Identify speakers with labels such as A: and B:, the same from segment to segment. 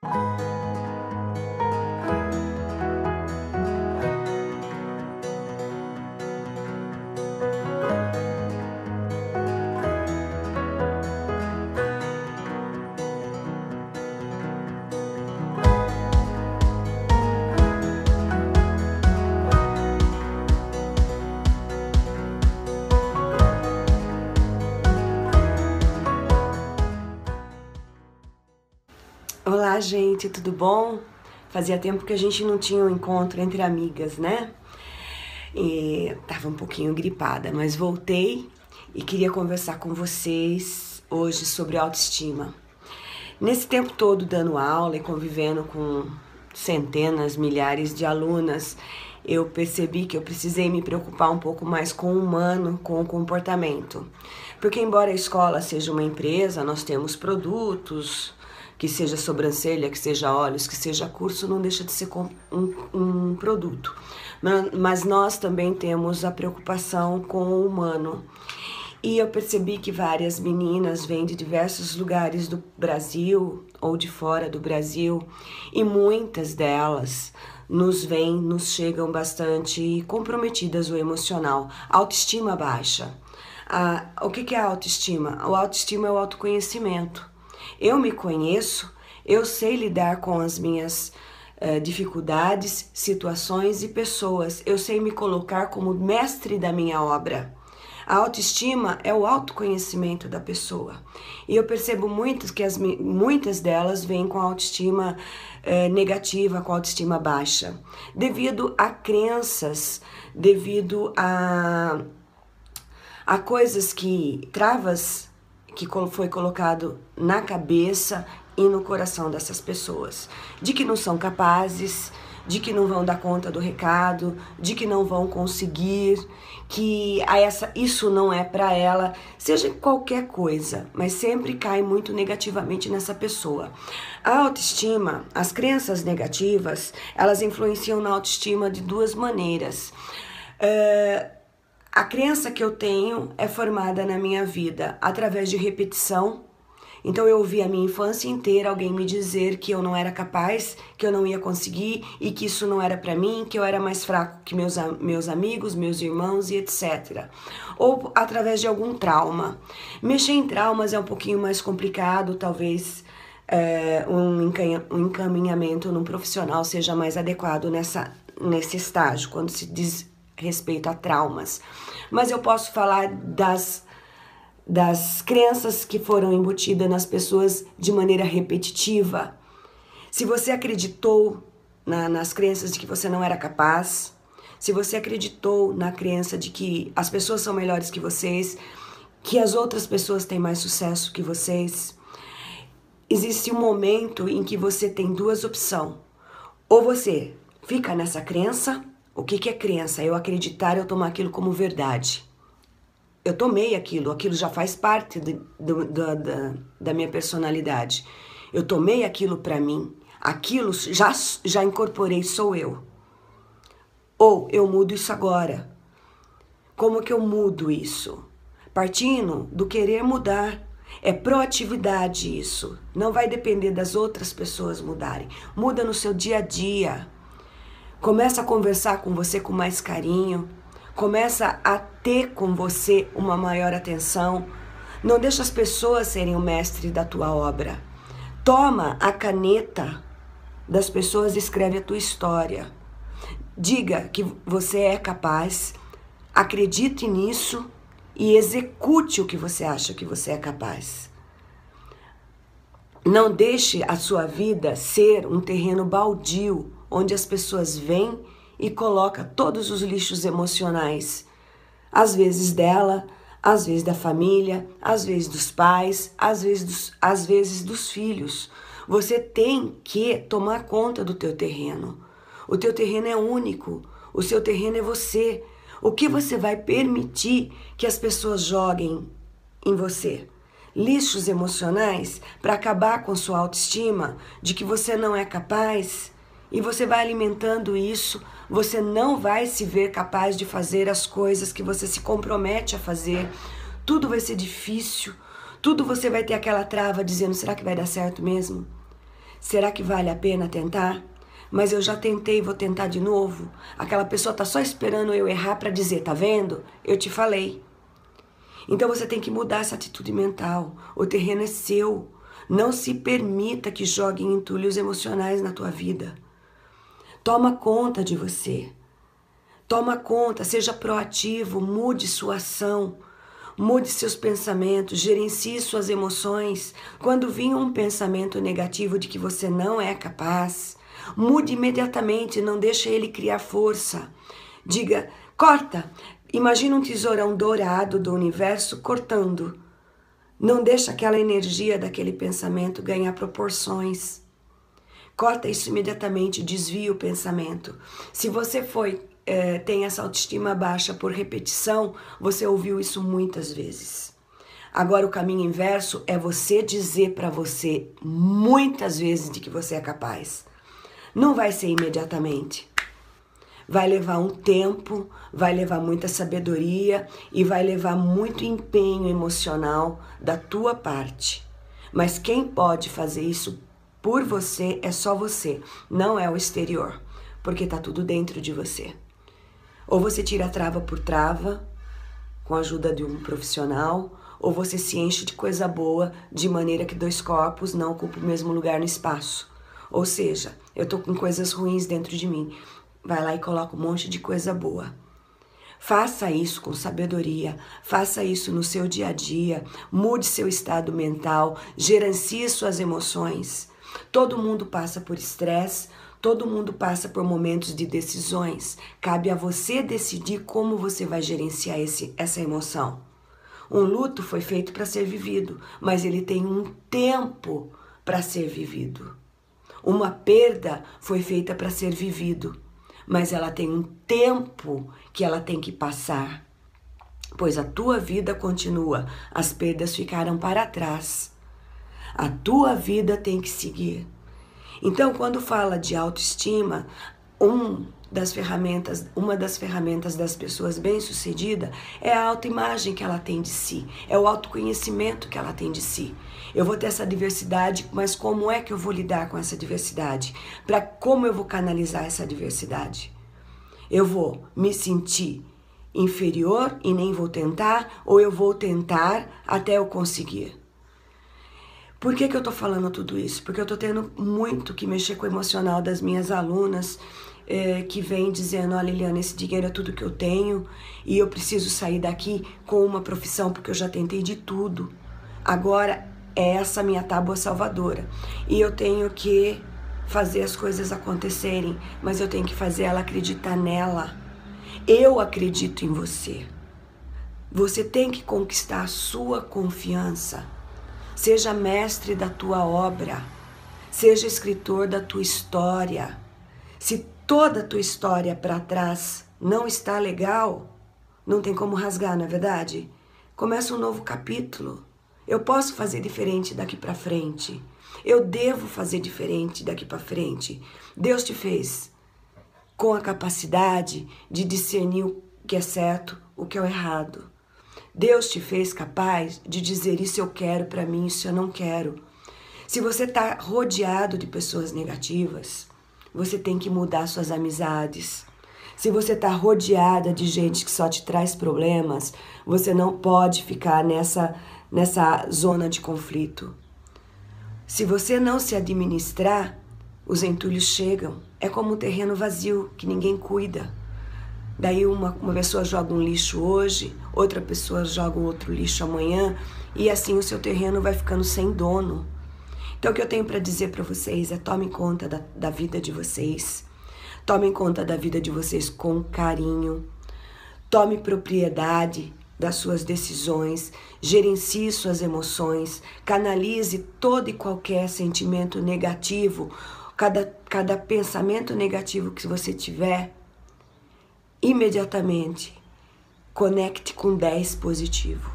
A: Olá, gente, tudo bom? Fazia tempo que a gente não tinha um encontro entre amigas, né? E tava um pouquinho gripada, mas voltei e queria conversar com vocês hoje sobre autoestima. Nesse tempo todo dando aula e convivendo com centenas, milhares de alunas, eu percebi que eu precisei me preocupar um pouco mais com o humano, com o comportamento. Porque, embora a escola seja uma empresa, nós temos produtos, que seja sobrancelha, que seja olhos, que seja curso, não deixa de ser um, um produto. Mas nós também temos a preocupação com o humano. E eu percebi que várias meninas vêm de diversos lugares do Brasil ou de fora do Brasil, e muitas delas nos vêm, nos chegam bastante comprometidas o emocional, autoestima baixa. Ah, o que é autoestima? O autoestima é o autoconhecimento. Eu me conheço, eu sei lidar com as minhas uh, dificuldades, situações e pessoas. Eu sei me colocar como mestre da minha obra. A autoestima é o autoconhecimento da pessoa. E eu percebo muito que as, muitas delas vêm com autoestima eh, negativa, com autoestima baixa, devido a crenças, devido a, a coisas que, travas que foi colocado na cabeça e no coração dessas pessoas, de que não são capazes, de que não vão dar conta do recado, de que não vão conseguir, que a essa isso não é para ela, seja qualquer coisa, mas sempre cai muito negativamente nessa pessoa. A autoestima, as crenças negativas, elas influenciam na autoestima de duas maneiras. Uh, a crença que eu tenho é formada na minha vida através de repetição. Então eu ouvi a minha infância inteira alguém me dizer que eu não era capaz, que eu não ia conseguir e que isso não era para mim, que eu era mais fraco que meus, meus amigos, meus irmãos e etc. Ou através de algum trauma. Mexer em traumas é um pouquinho mais complicado, talvez é, um encaminhamento num profissional seja mais adequado nessa, nesse estágio, quando se diz respeito a traumas. Mas eu posso falar das, das crenças que foram embutidas nas pessoas de maneira repetitiva. Se você acreditou na, nas crenças de que você não era capaz, se você acreditou na crença de que as pessoas são melhores que vocês, que as outras pessoas têm mais sucesso que vocês, existe um momento em que você tem duas opções. Ou você fica nessa crença o que, que é crença? Eu acreditar, eu tomar aquilo como verdade. Eu tomei aquilo, aquilo já faz parte de, de, de, da, da minha personalidade. Eu tomei aquilo para mim, aquilo já, já incorporei, sou eu. Ou eu mudo isso agora. Como que eu mudo isso? Partindo do querer mudar. É proatividade isso. Não vai depender das outras pessoas mudarem. Muda no seu dia a dia. Começa a conversar com você com mais carinho, começa a ter com você uma maior atenção. Não deixa as pessoas serem o mestre da tua obra. Toma a caneta das pessoas e escreve a tua história. Diga que você é capaz, acredite nisso e execute o que você acha que você é capaz. Não deixe a sua vida ser um terreno baldio onde as pessoas vêm e colocam todos os lixos emocionais, às vezes dela, às vezes da família, às vezes dos pais, às vezes dos, às vezes dos filhos. Você tem que tomar conta do teu terreno. O teu terreno é único. O seu terreno é você. O que você vai permitir que as pessoas joguem em você? Lixos emocionais para acabar com sua autoestima de que você não é capaz? E você vai alimentando isso, você não vai se ver capaz de fazer as coisas que você se compromete a fazer. Tudo vai ser difícil, tudo você vai ter aquela trava dizendo: será que vai dar certo mesmo? Será que vale a pena tentar? Mas eu já tentei, vou tentar de novo. Aquela pessoa tá só esperando eu errar para dizer, tá vendo? Eu te falei. Então você tem que mudar essa atitude mental. O terreno é seu. Não se permita que joguem entulhos emocionais na tua vida. Toma conta de você. Toma conta, seja proativo, mude sua ação. Mude seus pensamentos, gerencie suas emoções. Quando vir um pensamento negativo de que você não é capaz, mude imediatamente, não deixe ele criar força. Diga, corta. Imagina um tesourão dourado do universo cortando. Não deixe aquela energia daquele pensamento ganhar proporções. Corta isso imediatamente, desvia o pensamento. Se você foi é, tem essa autoestima baixa por repetição, você ouviu isso muitas vezes. Agora, o caminho inverso é você dizer para você muitas vezes de que você é capaz. Não vai ser imediatamente. Vai levar um tempo, vai levar muita sabedoria e vai levar muito empenho emocional da tua parte. Mas quem pode fazer isso por você é só você, não é o exterior, porque tá tudo dentro de você. Ou você tira trava por trava, com a ajuda de um profissional, ou você se enche de coisa boa, de maneira que dois corpos não ocupam o mesmo lugar no espaço. Ou seja, eu tô com coisas ruins dentro de mim. Vai lá e coloca um monte de coisa boa. Faça isso com sabedoria, faça isso no seu dia a dia, mude seu estado mental, gerencie suas emoções. Todo mundo passa por estresse, Todo mundo passa por momentos de decisões. Cabe a você decidir como você vai gerenciar esse, essa emoção. Um luto foi feito para ser vivido, mas ele tem um tempo para ser vivido. Uma perda foi feita para ser vivido, mas ela tem um tempo que ela tem que passar. Pois a tua vida continua, as perdas ficaram para trás. A tua vida tem que seguir. Então, quando fala de autoestima, um das ferramentas, uma das ferramentas das pessoas bem-sucedidas é a autoimagem que ela tem de si, é o autoconhecimento que ela tem de si. Eu vou ter essa diversidade, mas como é que eu vou lidar com essa diversidade? Para como eu vou canalizar essa diversidade? Eu vou me sentir inferior e nem vou tentar, ou eu vou tentar até eu conseguir? Por que, que eu tô falando tudo isso? Porque eu tô tendo muito que mexer com o emocional das minhas alunas é, que vêm dizendo: Olha, Liliana, esse dinheiro é tudo que eu tenho e eu preciso sair daqui com uma profissão porque eu já tentei de tudo. Agora é essa minha tábua salvadora e eu tenho que fazer as coisas acontecerem, mas eu tenho que fazer ela acreditar nela. Eu acredito em você. Você tem que conquistar a sua confiança. Seja mestre da tua obra. Seja escritor da tua história. Se toda a tua história para trás não está legal, não tem como rasgar, não é verdade? Começa um novo capítulo. Eu posso fazer diferente daqui para frente. Eu devo fazer diferente daqui para frente. Deus te fez com a capacidade de discernir o que é certo, o que é o errado. Deus te fez capaz de dizer isso eu quero para mim, isso eu não quero. Se você está rodeado de pessoas negativas, você tem que mudar suas amizades. Se você está rodeada de gente que só te traz problemas, você não pode ficar nessa, nessa zona de conflito. Se você não se administrar, os entulhos chegam. É como um terreno vazio que ninguém cuida. Daí uma, uma pessoa joga um lixo hoje, outra pessoa joga um outro lixo amanhã, e assim o seu terreno vai ficando sem dono. Então o que eu tenho para dizer para vocês é tomem conta da, da vida de vocês. Tomem conta da vida de vocês com carinho. Tome propriedade das suas decisões, gerencie suas emoções, canalize todo e qualquer sentimento negativo, cada, cada pensamento negativo que você tiver, imediatamente conecte com 10 positivo.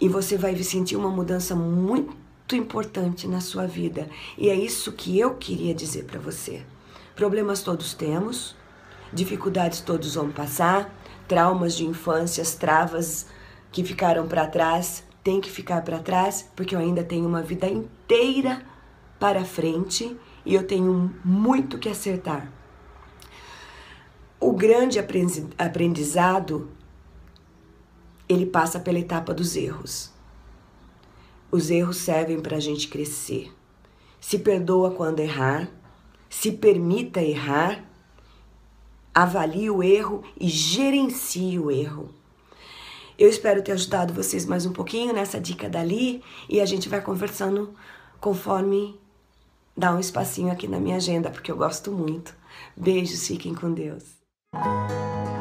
A: E você vai sentir uma mudança muito importante na sua vida. E é isso que eu queria dizer para você. Problemas todos temos, dificuldades todos vão passar, traumas de infâncias, travas que ficaram para trás, tem que ficar para trás, porque eu ainda tenho uma vida inteira para frente e eu tenho muito que acertar. O grande aprendizado ele passa pela etapa dos erros. Os erros servem para a gente crescer. Se perdoa quando errar, se permita errar, avalie o erro e gerencie o erro. Eu espero ter ajudado vocês mais um pouquinho nessa dica dali e a gente vai conversando conforme dá um espacinho aqui na minha agenda, porque eu gosto muito. Beijos, fiquem com Deus. Música